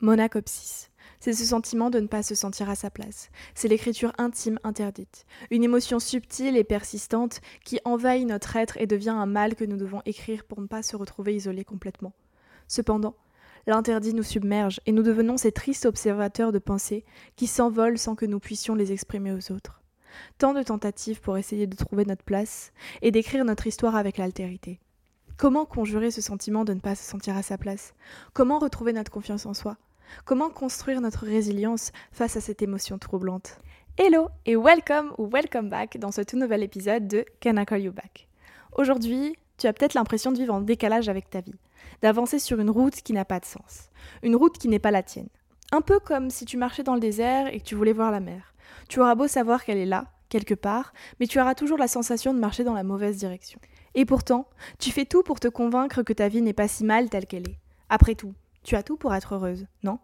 Monacopsis. C'est ce sentiment de ne pas se sentir à sa place. C'est l'écriture intime interdite. Une émotion subtile et persistante qui envahit notre être et devient un mal que nous devons écrire pour ne pas se retrouver isolés complètement. Cependant, l'interdit nous submerge et nous devenons ces tristes observateurs de pensées qui s'envolent sans que nous puissions les exprimer aux autres. Tant de tentatives pour essayer de trouver notre place et d'écrire notre histoire avec l'altérité. Comment conjurer ce sentiment de ne pas se sentir à sa place? Comment retrouver notre confiance en soi? Comment construire notre résilience face à cette émotion troublante Hello et welcome ou welcome back dans ce tout nouvel épisode de Can I Call You Back? Aujourd'hui, tu as peut-être l'impression de vivre en décalage avec ta vie, d'avancer sur une route qui n'a pas de sens, une route qui n'est pas la tienne. Un peu comme si tu marchais dans le désert et que tu voulais voir la mer. Tu auras beau savoir qu'elle est là, quelque part, mais tu auras toujours la sensation de marcher dans la mauvaise direction. Et pourtant, tu fais tout pour te convaincre que ta vie n'est pas si mal telle qu'elle est. Après tout, tu as tout pour être heureuse, non?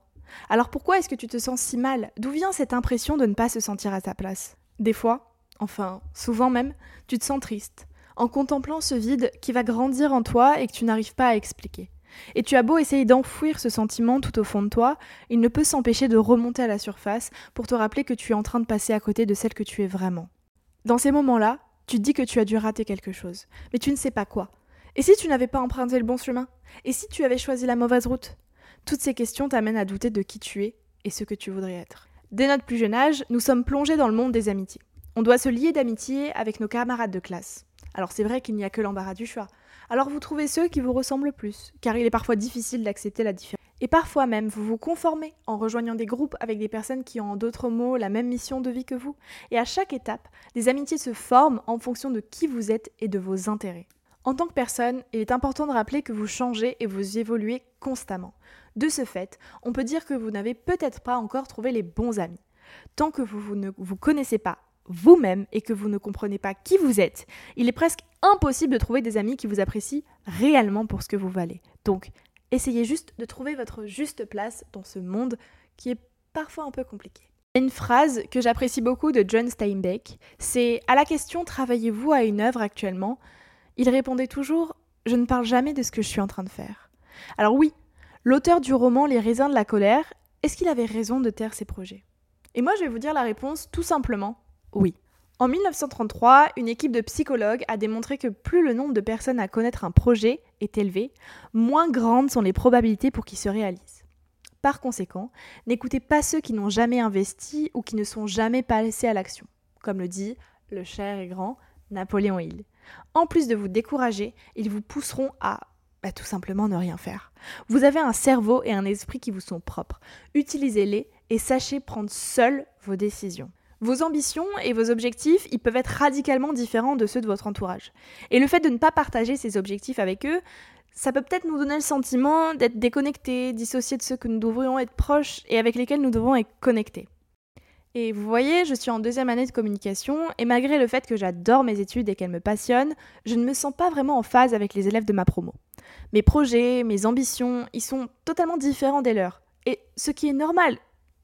Alors pourquoi est-ce que tu te sens si mal? D'où vient cette impression de ne pas se sentir à ta place? Des fois, enfin souvent même, tu te sens triste, en contemplant ce vide qui va grandir en toi et que tu n'arrives pas à expliquer. Et tu as beau essayer d'enfouir ce sentiment tout au fond de toi, il ne peut s'empêcher de remonter à la surface pour te rappeler que tu es en train de passer à côté de celle que tu es vraiment. Dans ces moments-là, tu te dis que tu as dû rater quelque chose, mais tu ne sais pas quoi. Et si tu n'avais pas emprunté le bon chemin? Et si tu avais choisi la mauvaise route? Toutes ces questions t'amènent à douter de qui tu es et ce que tu voudrais être. Dès notre plus jeune âge, nous sommes plongés dans le monde des amitiés. On doit se lier d'amitié avec nos camarades de classe. Alors c'est vrai qu'il n'y a que l'embarras du choix. Alors vous trouvez ceux qui vous ressemblent le plus, car il est parfois difficile d'accepter la différence. Et parfois même, vous vous conformez en rejoignant des groupes avec des personnes qui ont en d'autres mots la même mission de vie que vous. Et à chaque étape, des amitiés se forment en fonction de qui vous êtes et de vos intérêts. En tant que personne, il est important de rappeler que vous changez et vous évoluez constamment. De ce fait, on peut dire que vous n'avez peut-être pas encore trouvé les bons amis. Tant que vous, ne vous connaissez pas vous-même et que vous ne comprenez pas qui vous êtes, il est presque impossible de trouver des amis qui vous apprécient réellement pour ce que vous valez. Donc, essayez juste de trouver votre juste place dans ce monde qui est parfois un peu compliqué. Une phrase que j'apprécie beaucoup de John Steinbeck, c'est à la question travaillez-vous à une œuvre actuellement? Il répondait toujours je ne parle jamais de ce que je suis en train de faire. Alors oui, L'auteur du roman Les raisins de la colère, est-ce qu'il avait raison de taire ses projets? Et moi, je vais vous dire la réponse tout simplement oui. En 1933, une équipe de psychologues a démontré que plus le nombre de personnes à connaître un projet est élevé, moins grandes sont les probabilités pour qu'il se réalise. Par conséquent, n'écoutez pas ceux qui n'ont jamais investi ou qui ne sont jamais passés à l'action, comme le dit le cher et grand Napoléon Hill. En plus de vous décourager, ils vous pousseront à bah, tout simplement ne rien faire. Vous avez un cerveau et un esprit qui vous sont propres. Utilisez-les et sachez prendre seul vos décisions. Vos ambitions et vos objectifs, ils peuvent être radicalement différents de ceux de votre entourage. Et le fait de ne pas partager ces objectifs avec eux, ça peut peut-être nous donner le sentiment d'être déconnectés, dissociés de ceux que nous devrions être proches et avec lesquels nous devons être connectés. Et vous voyez, je suis en deuxième année de communication, et malgré le fait que j'adore mes études et qu'elles me passionnent, je ne me sens pas vraiment en phase avec les élèves de ma promo. Mes projets, mes ambitions, ils sont totalement différents des leurs. Et ce qui est normal,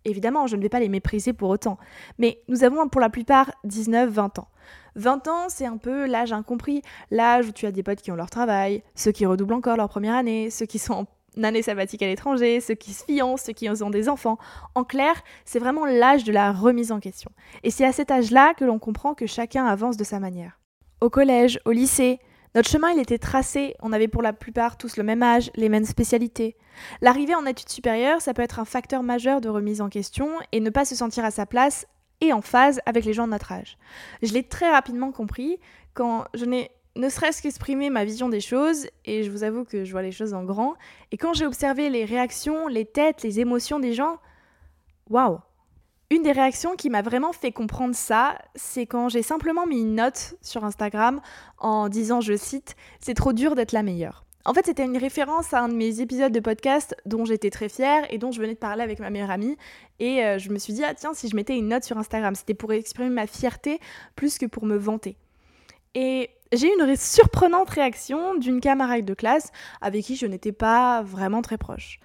évidemment, je ne vais pas les mépriser pour autant, mais nous avons pour la plupart 19-20 ans. 20 ans, c'est un peu l'âge incompris, l'âge où tu as des potes qui ont leur travail, ceux qui redoublent encore leur première année, ceux qui sont en année sabbatique à l'étranger, ceux qui se fiancent, ceux qui ont des enfants. En clair, c'est vraiment l'âge de la remise en question. Et c'est à cet âge-là que l'on comprend que chacun avance de sa manière. Au collège, au lycée, notre chemin, était tracé, on avait pour la plupart tous le même âge, les mêmes spécialités. L'arrivée en études supérieures, ça peut être un facteur majeur de remise en question et ne pas se sentir à sa place et en phase avec les gens de notre âge. Je l'ai très rapidement compris quand je n'ai ne serait-ce qu'exprimer ma vision des choses, et je vous avoue que je vois les choses en grand, et quand j'ai observé les réactions, les têtes, les émotions des gens, waouh Une des réactions qui m'a vraiment fait comprendre ça, c'est quand j'ai simplement mis une note sur Instagram en disant, je cite, C'est trop dur d'être la meilleure. En fait, c'était une référence à un de mes épisodes de podcast dont j'étais très fière et dont je venais de parler avec ma meilleure amie. Et euh, je me suis dit, ah tiens, si je mettais une note sur Instagram, c'était pour exprimer ma fierté plus que pour me vanter. Et j'ai eu une surprenante réaction d'une camarade de classe avec qui je n'étais pas vraiment très proche.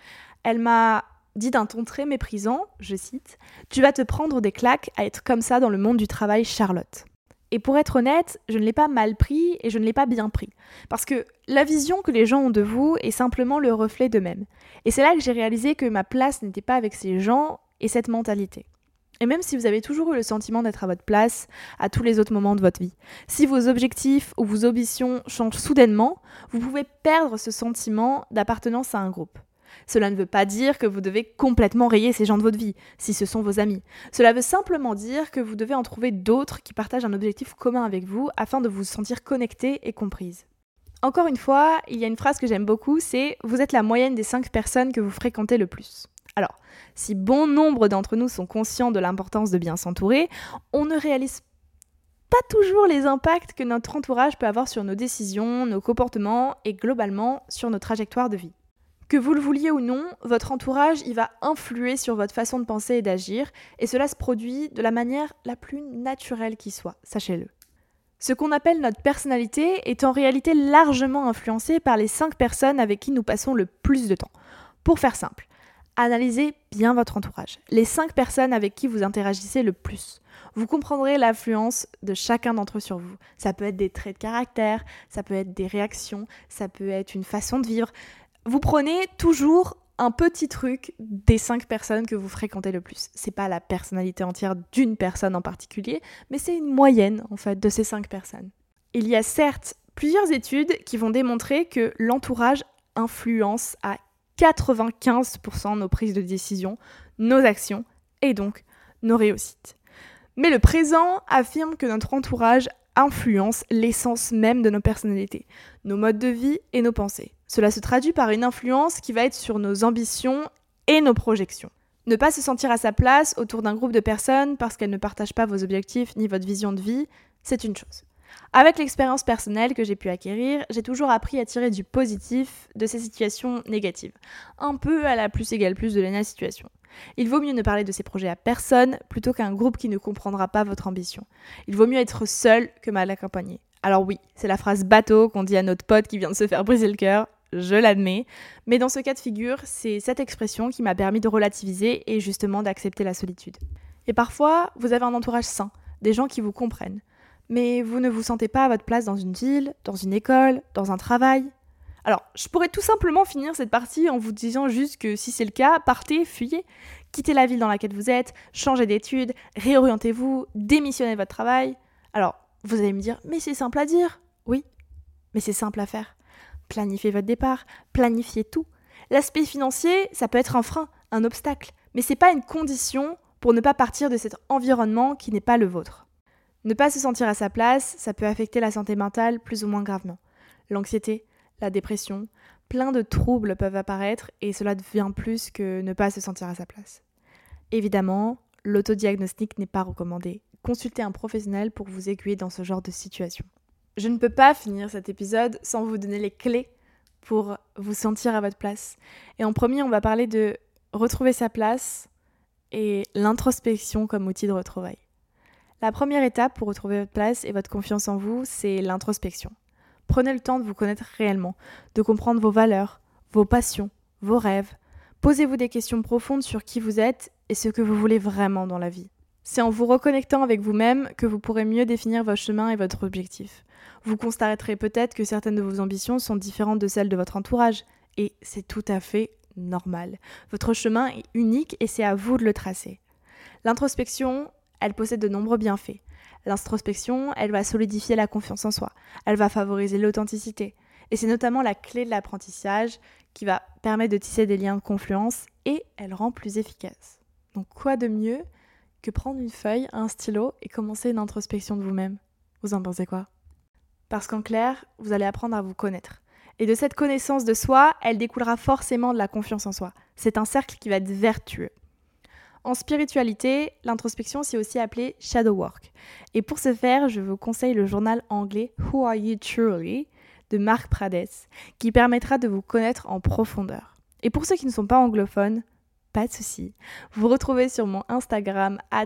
Elle m'a dit d'un ton très méprisant, je cite, Tu vas te prendre des claques à être comme ça dans le monde du travail, Charlotte. Et pour être honnête, je ne l'ai pas mal pris et je ne l'ai pas bien pris. Parce que la vision que les gens ont de vous est simplement le reflet d'eux-mêmes. Et c'est là que j'ai réalisé que ma place n'était pas avec ces gens et cette mentalité. Et même si vous avez toujours eu le sentiment d'être à votre place à tous les autres moments de votre vie, si vos objectifs ou vos ambitions changent soudainement, vous pouvez perdre ce sentiment d'appartenance à un groupe. Cela ne veut pas dire que vous devez complètement rayer ces gens de votre vie, si ce sont vos amis. Cela veut simplement dire que vous devez en trouver d'autres qui partagent un objectif commun avec vous afin de vous sentir connecté et comprise. Encore une fois, il y a une phrase que j'aime beaucoup, c'est Vous êtes la moyenne des 5 personnes que vous fréquentez le plus. Alors, si bon nombre d'entre nous sont conscients de l'importance de bien s'entourer, on ne réalise pas toujours les impacts que notre entourage peut avoir sur nos décisions, nos comportements et globalement sur nos trajectoires de vie. Que vous le vouliez ou non, votre entourage il va influer sur votre façon de penser et d'agir, et cela se produit de la manière la plus naturelle qui soit, sachez-le. Ce qu'on appelle notre personnalité est en réalité largement influencé par les 5 personnes avec qui nous passons le plus de temps. Pour faire simple, analysez bien votre entourage, les 5 personnes avec qui vous interagissez le plus. Vous comprendrez l'influence de chacun d'entre eux sur vous. Ça peut être des traits de caractère, ça peut être des réactions, ça peut être une façon de vivre. Vous prenez toujours un petit truc des 5 personnes que vous fréquentez le plus. C'est pas la personnalité entière d'une personne en particulier, mais c'est une moyenne en fait de ces 5 personnes. Il y a certes plusieurs études qui vont démontrer que l'entourage influence à 95% nos prises de décision, nos actions et donc nos réussites. Mais le présent affirme que notre entourage influence l'essence même de nos personnalités, nos modes de vie et nos pensées. Cela se traduit par une influence qui va être sur nos ambitions et nos projections. Ne pas se sentir à sa place autour d'un groupe de personnes parce qu'elles ne partagent pas vos objectifs ni votre vision de vie, c'est une chose. Avec l'expérience personnelle que j'ai pu acquérir, j'ai toujours appris à tirer du positif de ces situations négatives, un peu à la plus égale plus de la situation. Il vaut mieux ne parler de ces projets à personne plutôt qu'à un groupe qui ne comprendra pas votre ambition. Il vaut mieux être seul que mal accompagné. Alors oui, c'est la phrase bateau qu'on dit à notre pote qui vient de se faire briser le cœur, je l'admets, mais dans ce cas de figure, c'est cette expression qui m'a permis de relativiser et justement d'accepter la solitude. Et parfois, vous avez un entourage sain, des gens qui vous comprennent mais vous ne vous sentez pas à votre place dans une ville, dans une école, dans un travail? Alors, je pourrais tout simplement finir cette partie en vous disant juste que si c'est le cas, partez, fuyez, quittez la ville dans laquelle vous êtes, changez d'études, réorientez-vous, démissionnez votre travail. Alors, vous allez me dire, mais c'est simple à dire. Oui, mais c'est simple à faire. Planifiez votre départ, planifiez tout. L'aspect financier, ça peut être un frein, un obstacle, mais c'est pas une condition pour ne pas partir de cet environnement qui n'est pas le vôtre. Ne pas se sentir à sa place, ça peut affecter la santé mentale plus ou moins gravement. L'anxiété, la dépression, plein de troubles peuvent apparaître et cela devient plus que ne pas se sentir à sa place. Évidemment, l'autodiagnostic n'est pas recommandé. Consultez un professionnel pour vous aiguiller dans ce genre de situation. Je ne peux pas finir cet épisode sans vous donner les clés pour vous sentir à votre place. Et en premier, on va parler de retrouver sa place et l'introspection comme outil de retrouvailles. La première étape pour retrouver votre place et votre confiance en vous, c'est l'introspection. Prenez le temps de vous connaître réellement, de comprendre vos valeurs, vos passions, vos rêves. Posez-vous des questions profondes sur qui vous êtes et ce que vous voulez vraiment dans la vie. C'est en vous reconnectant avec vous-même que vous pourrez mieux définir votre chemin et votre objectif. Vous constaterez peut-être que certaines de vos ambitions sont différentes de celles de votre entourage, et c'est tout à fait normal. Votre chemin est unique et c'est à vous de le tracer. L'introspection, elle possède de nombreux bienfaits. L'introspection, elle va solidifier la confiance en soi, elle va favoriser l'authenticité. Et c'est notamment la clé de l'apprentissage qui va permettre de tisser des liens de confluence et elle rend plus efficace. Donc quoi de mieux que prendre une feuille, un stylo et commencer une introspection de vous-même? Vous en pensez quoi? Parce qu'en clair, vous allez apprendre à vous connaître. Et de cette connaissance de soi, elle découlera forcément de la confiance en soi. C'est un cercle qui va être vertueux. En spiritualité, l'introspection c'est aussi appelé shadow work. Et pour ce faire, je vous conseille le journal anglais Who Are You Truly de Marc Prades, qui permettra de vous connaître en profondeur. Et pour ceux qui ne sont pas anglophones, pas de souci. Vous retrouvez sur mon Instagram at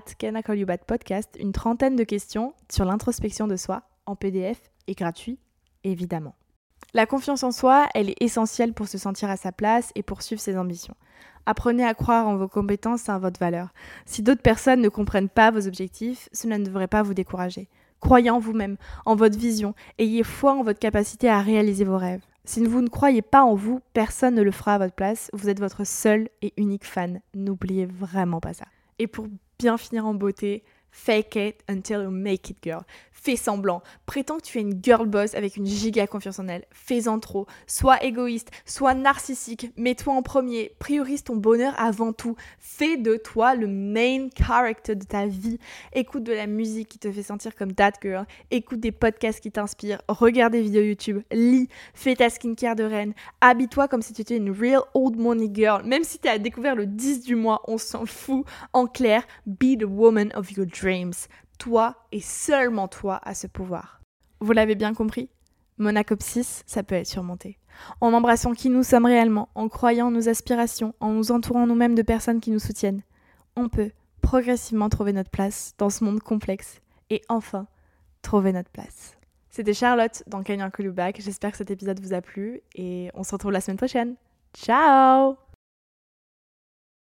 podcast une trentaine de questions sur l'introspection de soi en PDF et gratuit, évidemment. La confiance en soi, elle est essentielle pour se sentir à sa place et poursuivre ses ambitions. Apprenez à croire en vos compétences et en votre valeur. Si d'autres personnes ne comprennent pas vos objectifs, cela ne devrait pas vous décourager. Croyez en vous-même, en votre vision, ayez foi en votre capacité à réaliser vos rêves. Si vous ne croyez pas en vous, personne ne le fera à votre place. Vous êtes votre seul et unique fan. N'oubliez vraiment pas ça. Et pour bien finir en beauté, Fake it until you make it, girl. Fais semblant. Prétends que tu es une girl boss avec une giga confiance en elle. Fais-en trop. Sois égoïste, sois narcissique. Mets-toi en premier. Priorise ton bonheur avant tout. Fais de toi le main character de ta vie. Écoute de la musique qui te fait sentir comme that girl. Écoute des podcasts qui t'inspirent. Regarde des vidéos YouTube. Lis. Fais ta skincare de reine. Habille-toi comme si tu étais une real old money girl. Même si tu as découvert le 10 du mois, on s'en fout. En clair, be the woman of your dreams. Toi et seulement toi a ce pouvoir. Vous l'avez bien compris Monacopsis, ça peut être surmonté. En embrassant qui nous sommes réellement, en croyant nos aspirations, en nous entourant nous-mêmes de personnes qui nous soutiennent, on peut progressivement trouver notre place dans ce monde complexe et enfin trouver notre place. C'était Charlotte dans Canyon Back. J'espère que cet épisode vous a plu et on se retrouve la semaine prochaine. Ciao